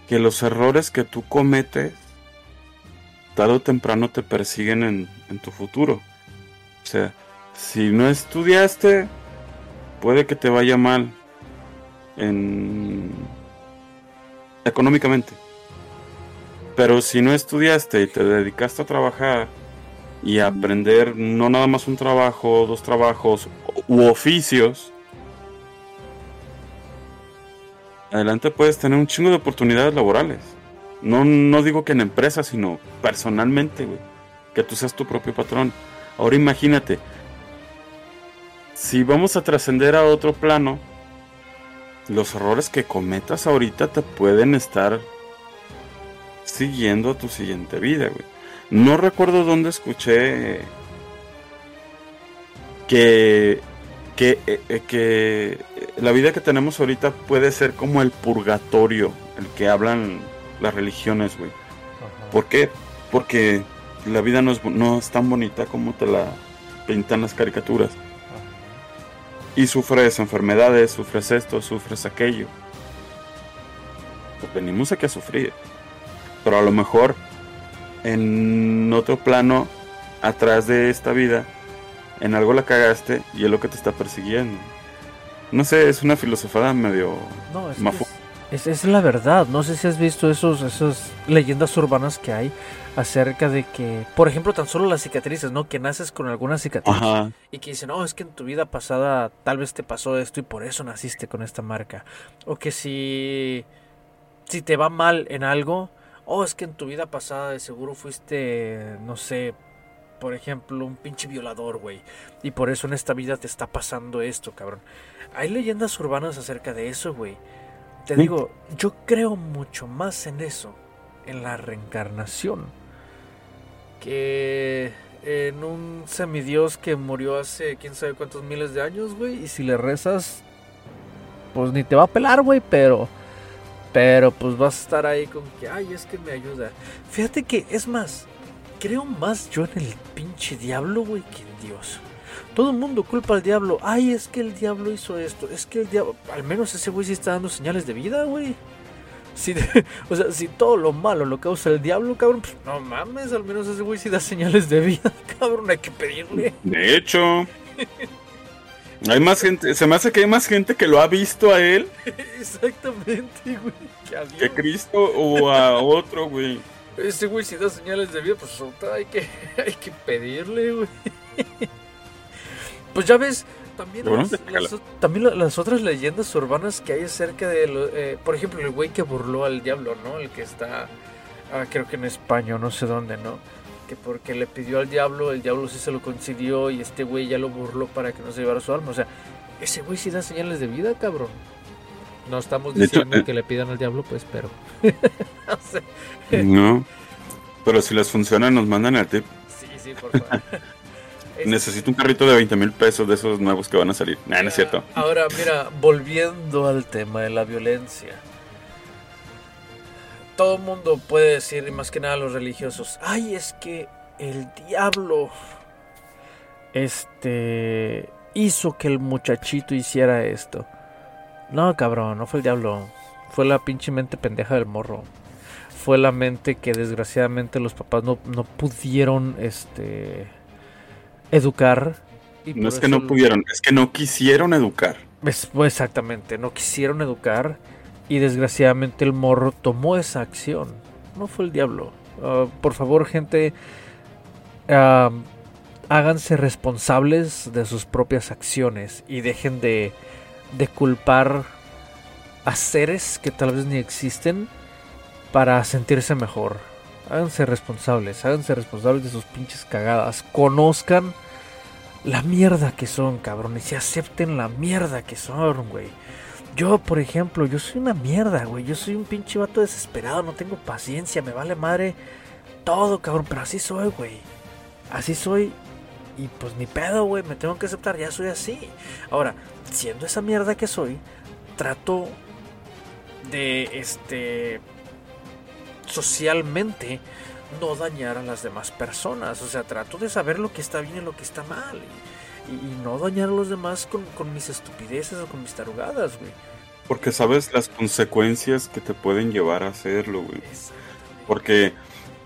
[SPEAKER 1] que los errores que tú cometes, tarde o temprano te persiguen en, en tu futuro. O sea, si no estudiaste, puede que te vaya mal en económicamente. Pero si no estudiaste y te dedicaste a trabajar y a aprender no nada más un trabajo, dos trabajos u oficios, adelante puedes tener un chingo de oportunidades laborales. No, no digo que en empresas, sino personalmente, güey. Que tú seas tu propio patrón. Ahora imagínate, si vamos a trascender a otro plano, los errores que cometas ahorita te pueden estar siguiendo a tu siguiente vida, güey. No recuerdo dónde escuché que, que, eh, eh, que la vida que tenemos ahorita puede ser como el purgatorio, el que hablan las religiones, güey. ¿Por qué? Porque la vida no es, no es tan bonita como te la pintan las caricaturas y sufres enfermedades, sufres esto, sufres aquello. Pues venimos aquí a sufrir. Pero a lo mejor en otro plano, atrás de esta vida, en algo la cagaste y es lo que te está persiguiendo. No sé, es una filosofada medio
[SPEAKER 2] no, es, es, es, la verdad. No sé si has visto esos, esas leyendas urbanas que hay acerca de que, por ejemplo, tan solo las cicatrices, ¿no? Que naces con alguna cicatriz y que dicen, no, es que en tu vida pasada tal vez te pasó esto y por eso naciste con esta marca. O que si, si te va mal en algo, oh, es que en tu vida pasada de seguro fuiste, no sé, por ejemplo, un pinche violador, güey. Y por eso en esta vida te está pasando esto, cabrón. Hay leyendas urbanas acerca de eso, güey. Te digo, yo creo mucho más en eso, en la reencarnación, que en un semidios que murió hace quién sabe cuántos miles de años, güey. Y si le rezas, pues ni te va a pelar, güey, pero... Pero pues vas a estar ahí con que, ay, es que me ayuda. Fíjate que, es más, creo más yo en el pinche diablo, güey, que en Dios. Todo el mundo culpa al diablo. Ay, es que el diablo hizo esto. Es que el diablo... Al menos ese güey sí está dando señales de vida, güey. Si, o sea, si todo lo malo lo causa el diablo, cabrón, pues no mames, al menos ese güey sí da señales de vida, cabrón, hay que pedirle.
[SPEAKER 1] De hecho, hay más gente, se me hace que hay más gente que lo ha visto a él.
[SPEAKER 2] Exactamente, güey.
[SPEAKER 1] Que, que Cristo o a otro, güey.
[SPEAKER 2] Ese güey si da señales de vida, pues hay que, hay que pedirle, güey. Pues ya ves, también, las, también las otras leyendas urbanas que hay acerca de, eh, por ejemplo, el güey que burló al diablo, ¿no? El que está, ah, creo que en España, no sé dónde, ¿no? Que porque le pidió al diablo, el diablo sí se lo concedió y este güey ya lo burló para que no se llevara su alma. O sea, ese güey sí da señales de vida, cabrón. No estamos diciendo eh, que le pidan al diablo, pues, pero...
[SPEAKER 1] no, pero si les funciona nos mandan a tip.
[SPEAKER 2] Sí, sí, por favor.
[SPEAKER 1] Necesito un carrito de 20 mil pesos de esos nuevos que van a salir. no es cierto.
[SPEAKER 2] Ahora, mira, volviendo al tema de la violencia. Todo el mundo puede decir, y más que nada los religiosos, ay, es que el diablo este hizo que el muchachito hiciera esto. No, cabrón, no fue el diablo. Fue la pinche mente pendeja del morro. Fue la mente que desgraciadamente los papás no, no pudieron este educar.
[SPEAKER 1] no es que no pudieron, es que no quisieron educar.
[SPEAKER 2] Es, pues, exactamente, no quisieron educar y desgraciadamente el morro tomó esa acción. No fue el diablo. Ah, por favor, gente, háganse responsables de sus propias acciones y dejen de, de culpar a seres que tal vez ni existen para sentirse mejor. Háganse responsables, háganse responsables de sus pinches cagadas. Conozcan la mierda que son, cabrones. Y acepten la mierda que son, güey. Yo, por ejemplo, yo soy una mierda, güey. Yo soy un pinche vato desesperado. No tengo paciencia. Me vale madre todo, cabrón. Pero así soy, güey. Así soy. Y pues ni pedo, güey. Me tengo que aceptar. Ya soy así. Ahora, siendo esa mierda que soy, trato de este socialmente no dañar a las demás personas. O sea, trato de saber lo que está bien y lo que está mal. Y, no dañar a los demás con, mis estupideces o con mis tarugadas, güey.
[SPEAKER 1] Porque sabes las consecuencias que te pueden llevar a hacerlo, güey. Porque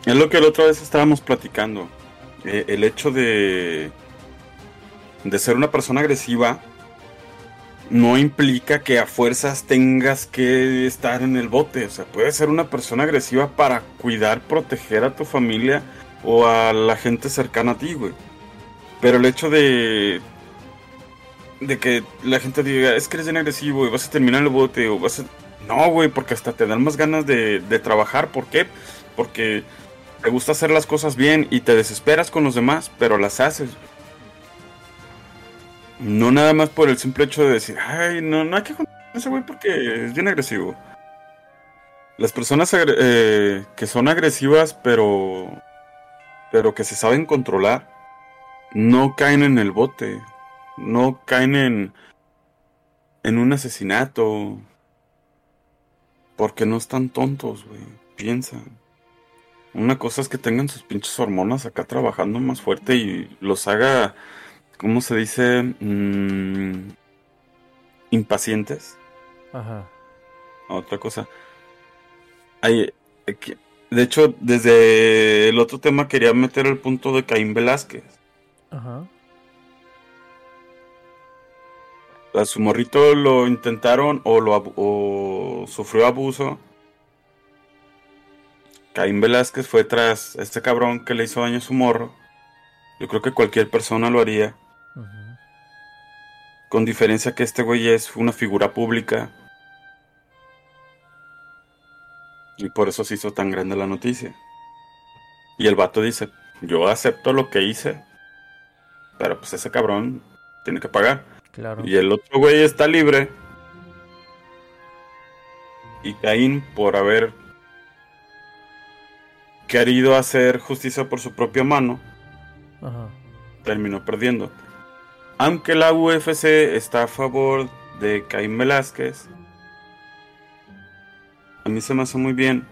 [SPEAKER 1] es lo que la otra vez estábamos platicando. Eh, el hecho de, de ser una persona agresiva no implica que a fuerzas tengas que estar en el bote. O sea, puedes ser una persona agresiva para cuidar, proteger a tu familia o a la gente cercana a ti, güey. Pero el hecho de. de que la gente diga, es que eres bien agresivo y vas a terminar el bote o vas. No, güey, porque hasta te dan más ganas de, de trabajar. ¿Por qué? Porque te gusta hacer las cosas bien y te desesperas con los demás, pero las haces. No nada más por el simple hecho de decir, ay, no, no hay que con ese güey porque es bien agresivo. Las personas eh, que son agresivas, pero. pero que se saben controlar, no caen en el bote. No caen en. en un asesinato. Porque no están tontos, güey. Piensan. Una cosa es que tengan sus pinches hormonas acá trabajando más fuerte y los haga ¿cómo se dice? Mm, impacientes.
[SPEAKER 2] Ajá.
[SPEAKER 1] Otra cosa. Hay, de hecho, desde el otro tema quería meter el punto de Caín Velázquez.
[SPEAKER 2] Ajá.
[SPEAKER 1] A su morrito lo intentaron o, lo, o sufrió abuso. Caín Velázquez fue tras este cabrón que le hizo daño a su morro. Yo creo que cualquier persona lo haría. Con diferencia que este güey es una figura pública. Y por eso se hizo tan grande la noticia. Y el vato dice, yo acepto lo que hice, pero pues ese cabrón tiene que pagar.
[SPEAKER 2] Claro.
[SPEAKER 1] Y el otro güey está libre. Y Caín, por haber querido hacer justicia por su propia mano,
[SPEAKER 2] Ajá.
[SPEAKER 1] terminó perdiendo. Aunque la UFC está a favor de Caín Velázquez, a mí se me hace muy bien.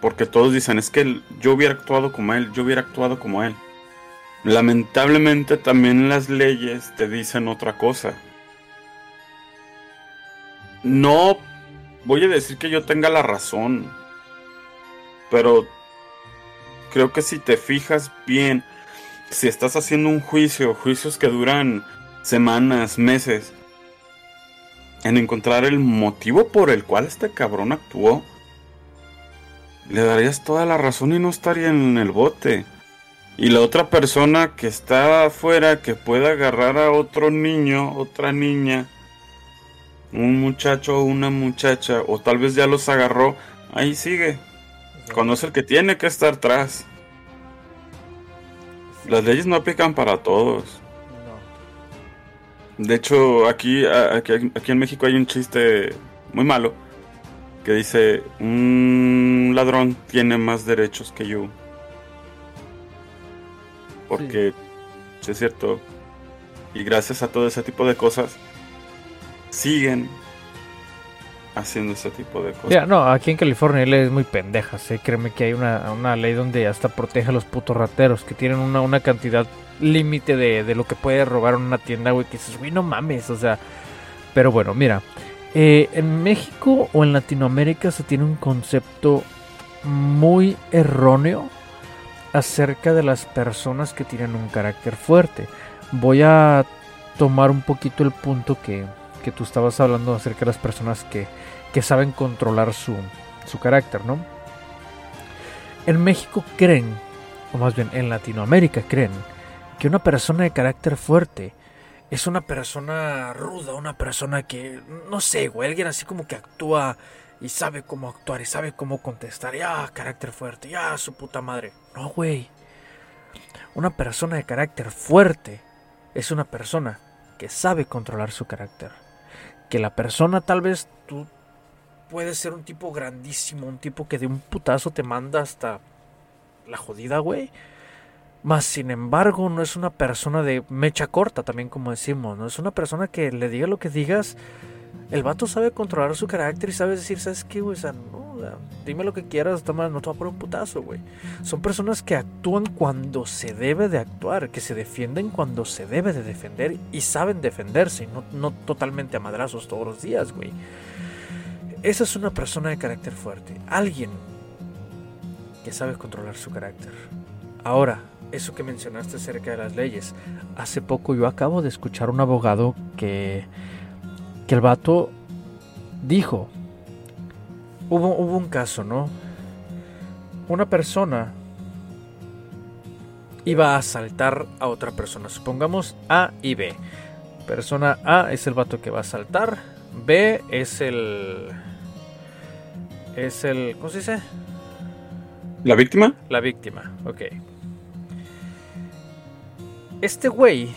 [SPEAKER 1] Porque todos dicen, es que yo hubiera actuado como él, yo hubiera actuado como él. Lamentablemente también las leyes te dicen otra cosa. No voy a decir que yo tenga la razón. Pero creo que si te fijas bien, si estás haciendo un juicio, juicios que duran semanas, meses, en encontrar el motivo por el cual este cabrón actuó, le darías toda la razón y no estaría en el bote. Y la otra persona que está afuera, que pueda agarrar a otro niño, otra niña, un muchacho o una muchacha, o tal vez ya los agarró, ahí sigue. Cuando es el que tiene que estar atrás. Las leyes no aplican para todos.
[SPEAKER 2] No.
[SPEAKER 1] De hecho, aquí, aquí, aquí en México hay un chiste muy malo que dice, un ladrón tiene más derechos que yo. Porque, sí es cierto, y gracias a todo ese tipo de cosas, siguen haciendo ese tipo de cosas.
[SPEAKER 2] Ya, no, aquí en California la ley es muy pendeja, ¿sí? Créeme que hay una, una ley donde hasta protege a los putos rateros, que tienen una, una cantidad límite de, de lo que puede robar una tienda, güey, que dices, güey, no mames, o sea... Pero bueno, mira, eh, en México o en Latinoamérica se tiene un concepto muy erróneo acerca de las personas que tienen un carácter fuerte. Voy a tomar un poquito el punto que, que tú estabas hablando acerca de las personas que, que saben controlar su, su carácter, ¿no? En México creen, o más bien en Latinoamérica creen, que una persona de carácter fuerte es una persona ruda, una persona que, no sé, güey, alguien así como que actúa y sabe cómo actuar y sabe cómo contestar, ya, carácter fuerte, ya, su puta madre. No, güey. Una persona de carácter fuerte es una persona que sabe controlar su carácter. Que la persona tal vez tú puedes ser un tipo grandísimo, un tipo que de un putazo te manda hasta la jodida, güey. Más sin embargo, no es una persona de mecha corta, también como decimos, no es una persona que le diga lo que digas. El vato sabe controlar su carácter y sabe decir, ¿sabes qué, güey? O sea, no, dime lo que quieras, toma, no te voy a poner un putazo, güey. Son personas que actúan cuando se debe de actuar, que se defienden cuando se debe de defender y saben defenderse, no, no totalmente a madrazos todos los días, güey. Esa es una persona de carácter fuerte. Alguien que sabe controlar su carácter. Ahora, eso que mencionaste acerca de las leyes. Hace poco yo acabo de escuchar un abogado que, que el vato dijo, hubo, hubo un caso, ¿no? Una persona iba a asaltar a otra persona. Supongamos A y B. Persona A es el vato que va a asaltar. B es el... Es el... ¿Cómo se dice?
[SPEAKER 1] ¿La víctima?
[SPEAKER 2] La víctima, ok. Este güey,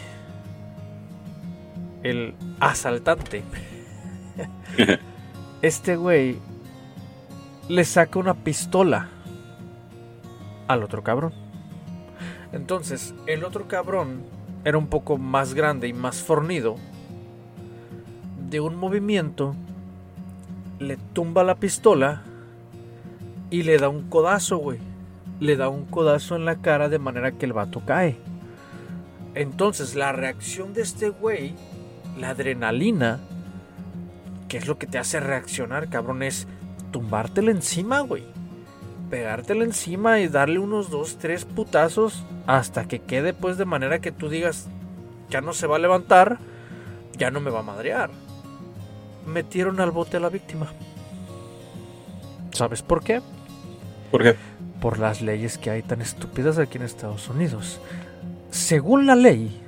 [SPEAKER 2] el asaltante, este güey le saca una pistola al otro cabrón. Entonces, el otro cabrón era un poco más grande y más fornido. De un movimiento, le tumba la pistola y le da un codazo, güey. Le da un codazo en la cara de manera que el vato cae. Entonces, la reacción de este güey, la adrenalina, que es lo que te hace reaccionar, cabrón, es tumbártela encima, güey. Pegártela encima y darle unos dos, tres putazos hasta que quede, pues, de manera que tú digas, ya no se va a levantar, ya no me va a madrear. Metieron al bote a la víctima. ¿Sabes por qué?
[SPEAKER 1] ¿Por qué?
[SPEAKER 2] por las leyes que hay tan estúpidas aquí en Estados Unidos. Según la ley,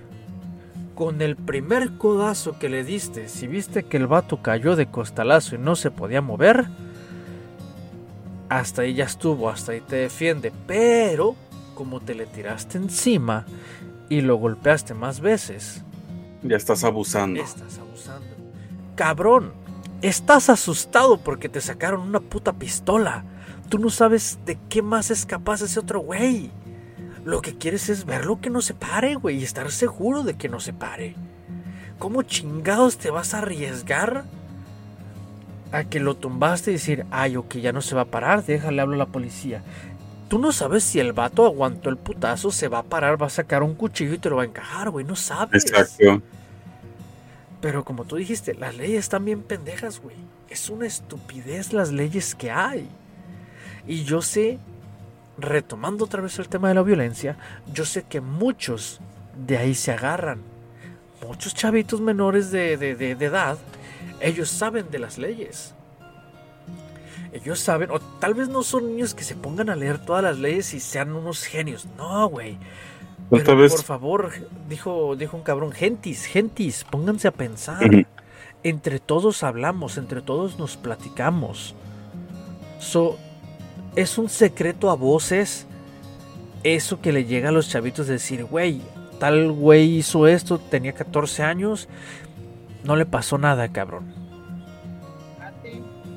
[SPEAKER 2] con el primer codazo que le diste, si viste que el vato cayó de costalazo y no se podía mover, hasta ahí ya estuvo, hasta ahí te defiende. Pero, como te le tiraste encima y lo golpeaste más veces,
[SPEAKER 1] ya estás abusando.
[SPEAKER 2] Estás abusando. Cabrón, estás asustado porque te sacaron una puta pistola. Tú no sabes de qué más es capaz ese otro güey. Lo que quieres es verlo que no se pare, güey, y estar seguro de que no se pare. ¿Cómo chingados te vas a arriesgar a que lo tumbaste y decir, ay, ok, ya no se va a parar, déjale hablo a la policía? Tú no sabes si el vato aguantó el putazo, se va a parar, va a sacar un cuchillo y te lo va a encajar, güey, no sabes. Exacto. Pero como tú dijiste, las leyes están bien pendejas, güey. Es una estupidez las leyes que hay. Y yo sé, retomando otra vez el tema de la violencia, yo sé que muchos de ahí se agarran. Muchos chavitos menores de, de, edad, ellos saben de las leyes. Ellos saben, o tal vez no son niños que se pongan a leer todas las leyes y sean unos genios. No, güey. Pero, por favor, dijo, dijo un cabrón, gentis, gentis, pónganse a pensar. Entre todos hablamos, entre todos nos platicamos. So, es un secreto a voces eso que le llega a los chavitos de decir, güey, tal güey hizo esto, tenía 14 años, no le pasó nada, cabrón.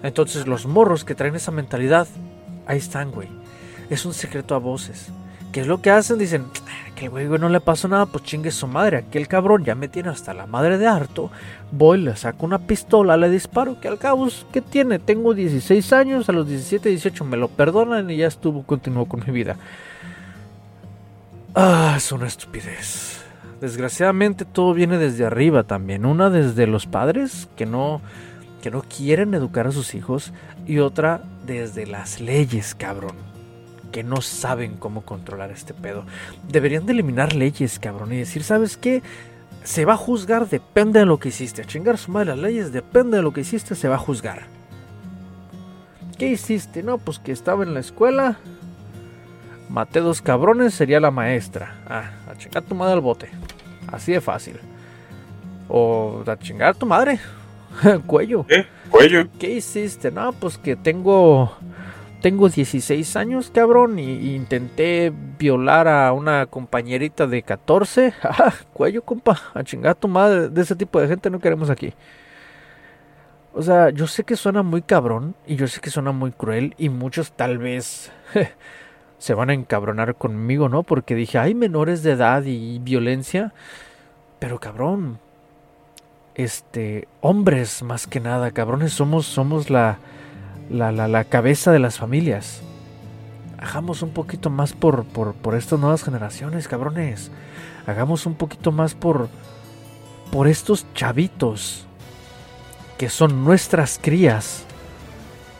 [SPEAKER 2] Entonces los morros que traen esa mentalidad, ahí están, güey. Es un secreto a voces. ¿Qué es lo que hacen? Dicen, ah, que el güey no le pasó nada, pues chingue su madre. Aquel cabrón ya me tiene hasta la madre de harto. Voy, le saco una pistola, le disparo. Que al cabo, ¿qué tiene? Tengo 16 años, a los 17, 18 me lo perdonan y ya estuvo, continuó con mi vida. Ah, es una estupidez. Desgraciadamente todo viene desde arriba también. Una desde los padres que no, que no quieren educar a sus hijos y otra desde las leyes, cabrón que no saben cómo controlar este pedo. Deberían de eliminar leyes, cabrón, y decir, ¿sabes qué? Se va a juzgar, depende de lo que hiciste. A chingar su madre las leyes, depende de lo que hiciste, se va a juzgar. ¿Qué hiciste? No, pues que estaba en la escuela. Maté dos cabrones, sería la maestra. Ah, a chingar tu madre al bote. Así de fácil. O a chingar tu madre. Cuello.
[SPEAKER 1] ¿Qué? Cuello.
[SPEAKER 2] ¿Qué hiciste? No, pues que tengo tengo 16 años, cabrón, y, intenté violar a una compañerita de 14. Ah, cuello, compa, a chingar tu madre. De ese tipo de gente no queremos aquí. O sea, yo sé que suena muy cabrón y yo sé que suena muy cruel y muchos tal vez se van a encabronar conmigo, ¿no? Porque dije, hay menores de edad y violencia. Pero cabrón, este, hombres más que nada, cabrones, somos, somos la, la, la, la cabeza de las familias. Hagamos un poquito más por, por, por estas nuevas generaciones, cabrones. Hagamos un poquito más por, por estos chavitos que son nuestras crías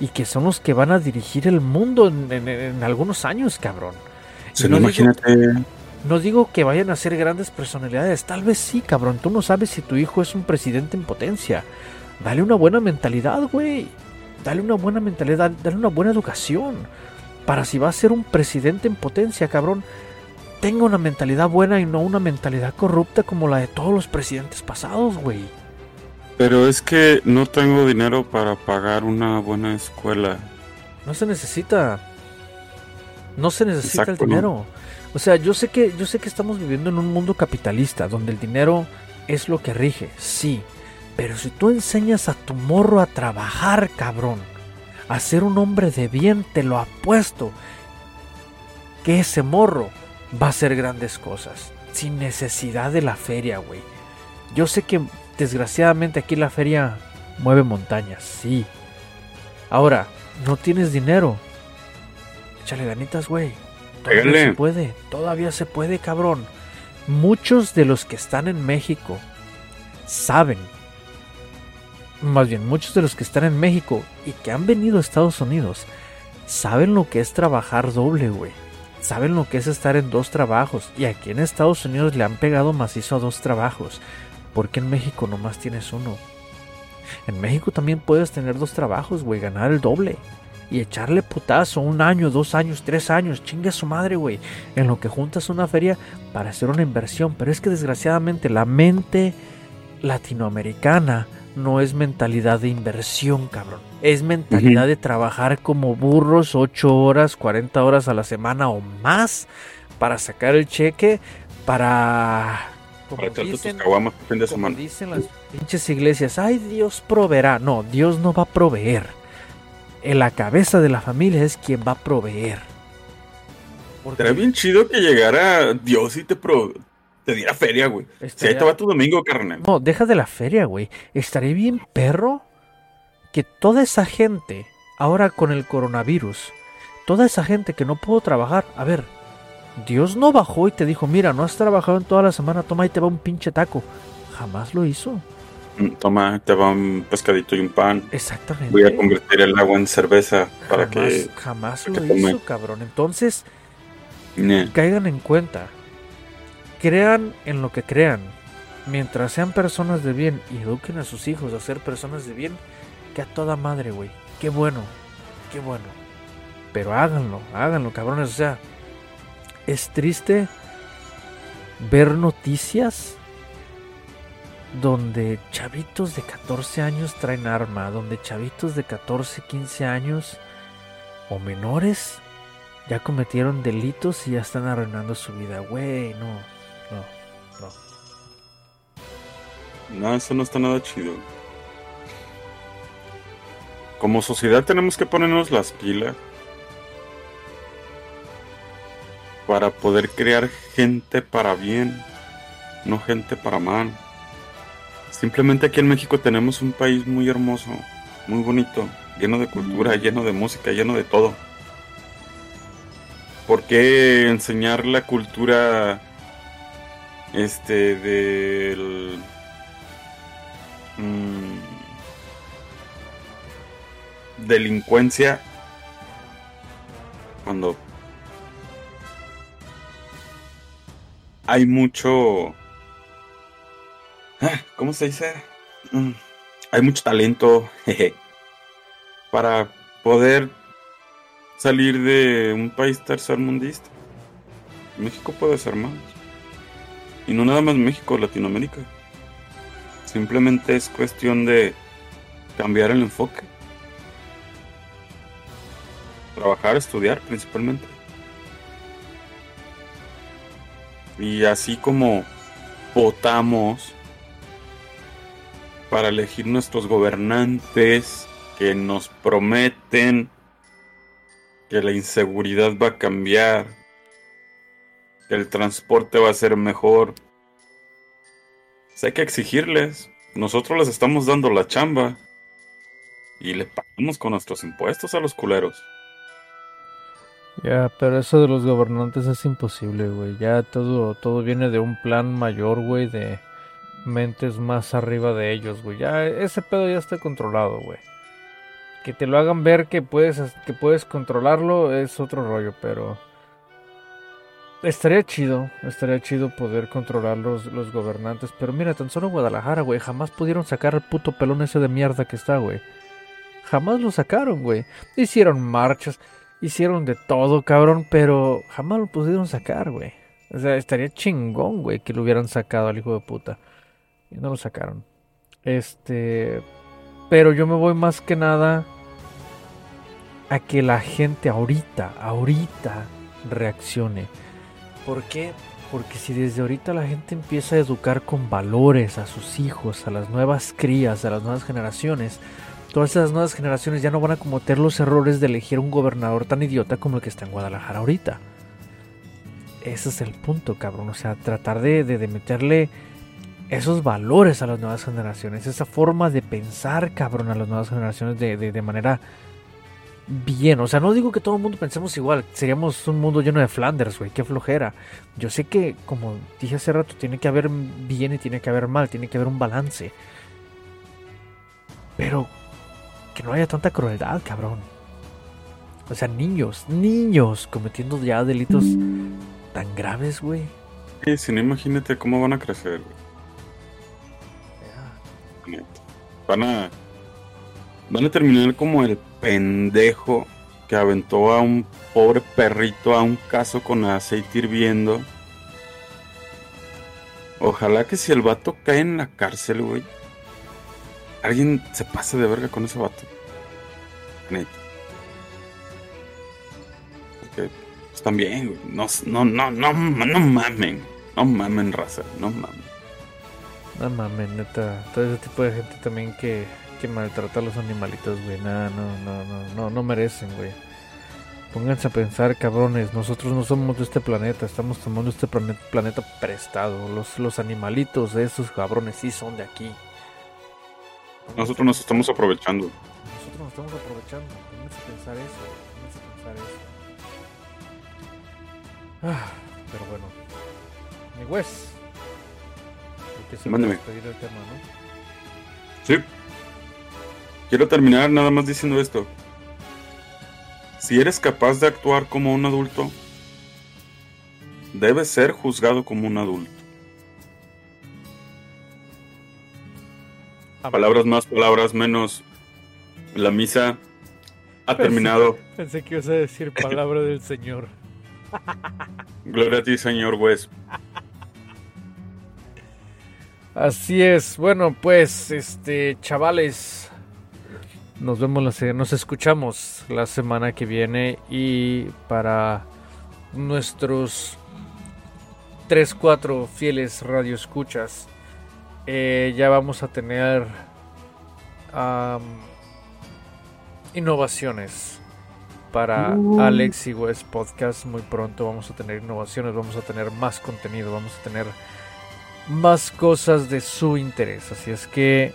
[SPEAKER 2] y que son los que van a dirigir el mundo en, algunos años, cabrón.
[SPEAKER 1] no imagínate.
[SPEAKER 2] Digo, no digo que vayan a ser grandes personalidades, tal vez sí, cabrón. Tú no sabes si tu hijo es un presidente en potencia. Dale una buena mentalidad, güey dale una buena mentalidad, dale una buena educación. Para si va a ser un presidente en potencia, cabrón, tenga una mentalidad buena y no una mentalidad corrupta como la de todos los presidentes pasados, güey.
[SPEAKER 1] Pero es que no tengo dinero para pagar una buena escuela.
[SPEAKER 2] No se necesita. No se necesita el dinero. O sea, yo sé que yo sé que estamos viviendo en un mundo capitalista donde el dinero es lo que rige, sí. Pero si tú enseñas a tu morro a trabajar, cabrón, a ser un hombre de bien, te lo apuesto, que ese morro va a hacer grandes cosas, sin necesidad de la feria, güey. Yo sé que desgraciadamente aquí la feria mueve montañas, sí. Ahora, no tienes dinero. Échale ganitas, güey. Todavía se puede, todavía se puede, cabrón. Muchos de los que están en México saben más bien muchos de los que están en México y que han venido a Estados Unidos, saben lo que es trabajar doble, güey. Saben lo que es estar en dos trabajos. Y aquí en Estados Unidos le han pegado macizo a dos trabajos. Porque en México nomás tienes uno. En México también puedes tener dos trabajos, güey, ganar el doble. Y echarle putazo un año, dos años, tres años, chingue a su madre, güey. En lo que juntas una feria para hacer una inversión. Pero es que desgraciadamente la mente latinoamericana no es mentalidad de inversión, cabrón. Es mentalidad de trabajar como burros 8 horas, 40 horas a la semana o más para sacar el cheque, para...
[SPEAKER 1] para dicen, tus fin de semana.
[SPEAKER 2] dicen las pinches iglesias, ay Dios proveerá. No, Dios no va a proveer. En la cabeza de la familia es quien va a proveer.
[SPEAKER 1] Porque... bien chido que llegara Dios y te, pro te diera feria, güey. Si ahí te va tu domingo, carnal.
[SPEAKER 2] No, deja de la feria, güey. Estaría bien perro que toda esa gente, ahora con el coronavirus, toda esa gente que no pudo trabajar, a ver, Dios no bajó y te dijo, mira, no has trabajado en toda la semana, toma y te va un pinche taco. Jamás lo hizo.
[SPEAKER 1] Mm, toma, te va un pescadito y un pan.
[SPEAKER 2] Exactamente.
[SPEAKER 1] Voy a convertir el agua en cerveza para que.
[SPEAKER 2] Jamás lo hizo, cabrón. Entonces, caigan en cuenta crean en lo que crean, mientras sean personas de bien y eduquen a sus hijos a ser personas de bien, que a toda madre, güey. Qué bueno, qué bueno. Pero háganlo, háganlo, cabrones. O sea, es triste ver noticias donde chavitos de 14 años traen arma, donde chavitos de 14, 15 años o menores ya cometieron delitos y ya están arruinando su vida. Güey, no, no,
[SPEAKER 1] eso no está nada chido. Como sociedad tenemos que ponernos las pilas para poder crear gente para bien, no gente para mal. Simplemente aquí en México tenemos un país muy hermoso, muy bonito, lleno de cultura, lleno de música, lleno de todo. ¿Por qué enseñar la cultura este del mm, delincuencia cuando hay mucho ah, ¿cómo se dice? Mm, hay mucho talento para poder salir de un país tercermundista. México puede ser más. Y no nada más México, Latinoamérica. Simplemente es cuestión de cambiar el enfoque. Trabajar, estudiar principalmente. Y así como votamos para elegir nuestros gobernantes que nos prometen que la inseguridad va a cambiar, que el transporte va a ser mejor. Pues hay que exigirles. Nosotros les estamos dando la chamba. Y le pagamos con nuestros impuestos a los culeros.
[SPEAKER 2] Ya, pero eso de los gobernantes es imposible, güey. Ya todo, todo viene de un plan mayor, güey, de mentes más arriba de ellos, güey. Ya ese pedo ya está controlado, güey. Que te lo hagan ver que puedes, que puedes controlarlo es otro rollo, pero Estaría chido, estaría chido poder controlar los, los gobernantes. Pero mira, tan solo Guadalajara, güey. Jamás pudieron sacar al puto pelón ese de mierda que está, güey. Jamás lo sacaron, güey. Hicieron marchas, hicieron de todo, cabrón. Pero jamás lo pudieron sacar, güey. O sea, estaría chingón, güey, que lo hubieran sacado al hijo de puta. Y no lo sacaron. Este. Pero yo me voy más que nada a que la gente ahorita, ahorita reaccione ¿Por qué? Porque si desde ahorita la gente empieza a educar con valores a sus hijos, a las nuevas crías, a las nuevas generaciones, todas esas nuevas generaciones ya no van a cometer los errores de elegir un gobernador tan idiota como el que está en Guadalajara ahorita. Ese es el punto, cabrón. O sea, tratar de, meterle esos valores a las nuevas generaciones, esa forma de pensar, cabrón, a las nuevas generaciones de, manera bien. O sea, no digo que todo el mundo pensemos igual. Seríamos un mundo lleno de Flanders, güey. Qué flojera. Yo sé que, como dije hace rato, tiene que haber bien y tiene que haber mal. Tiene que haber un balance. Pero que no haya tanta crueldad, cabrón. O sea, niños, niños cometiendo ya delitos tan graves, güey.
[SPEAKER 1] Sí, si no, imagínate cómo van a crecer, Van a. Van a terminar como el pendejo que aventó a un pobre perrito a un caso con aceite hirviendo. Ojalá que si el vato cae en la cárcel, güey, alguien se pase de verga con ese vato. Neta. Porque pues, también, güey, no, no, no, no, no mamen. No mamen, raza, no mamen.
[SPEAKER 2] No mames, neta. Todo ese tipo de gente también que, que maltrata a los animalitos, güey. Nada, no, no, no, no, no merecen, güey. Pónganse a pensar, cabrones. Nosotros no somos de este planeta. Estamos tomando este planeta, planeta prestado. Los, los animalitos de esos cabrones sí son de aquí.
[SPEAKER 1] Nosotros nos estamos aprovechando.
[SPEAKER 2] Nosotros nos estamos aprovechando. Pónganse a pensar eso. Pónganse a pensar eso. Ah, pero bueno. Mi
[SPEAKER 1] Mándeme.
[SPEAKER 2] puede despedir el tema, ¿no?
[SPEAKER 1] Sí. Quiero terminar nada más diciendo esto. Si eres capaz de actuar como un adulto, debes ser juzgado como un adulto.
[SPEAKER 2] Amén.
[SPEAKER 1] Palabras más, palabras menos. La misa ha terminado.
[SPEAKER 2] Pensé que ibas a decir palabra del Señor.
[SPEAKER 1] Gloria a ti, Señor Wes.
[SPEAKER 2] Así es. Bueno, pues, este, chavales, nos vemos, la nos escuchamos la semana que viene y para nuestros 3, 4 fieles radioescuchas, eh, ya vamos a tener innovaciones para
[SPEAKER 1] Uh.
[SPEAKER 2] Alex y Wes Podcast. Muy pronto vamos a tener innovaciones, vamos a tener más contenido, vamos a tener más cosas de su interés. Así es que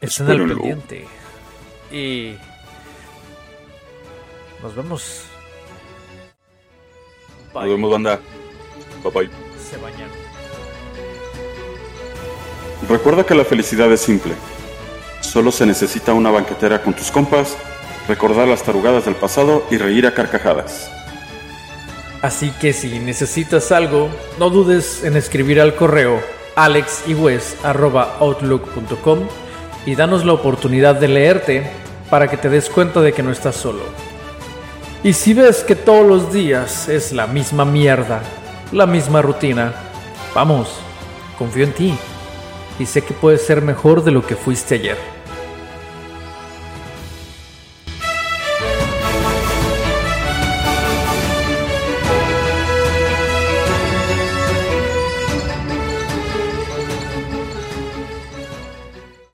[SPEAKER 2] estén al pendiente. Y nos vemos.
[SPEAKER 1] Nos vemos, banda. Bye bye.
[SPEAKER 2] Se bañan.
[SPEAKER 1] Recuerda que la felicidad es simple. Solo se necesita una banquetera con tus compas, recordar las tarugadas del pasado y reír a carcajadas.
[SPEAKER 2] Así que si necesitas algo, no dudes en escribir al correo alexyWes@outlook.com y danos la oportunidad de leerte para que te des cuenta de que no estás solo. Y si ves que todos los días es la misma mierda, la misma rutina, vamos, confío en ti y sé que puedes ser mejor de lo que fuiste ayer.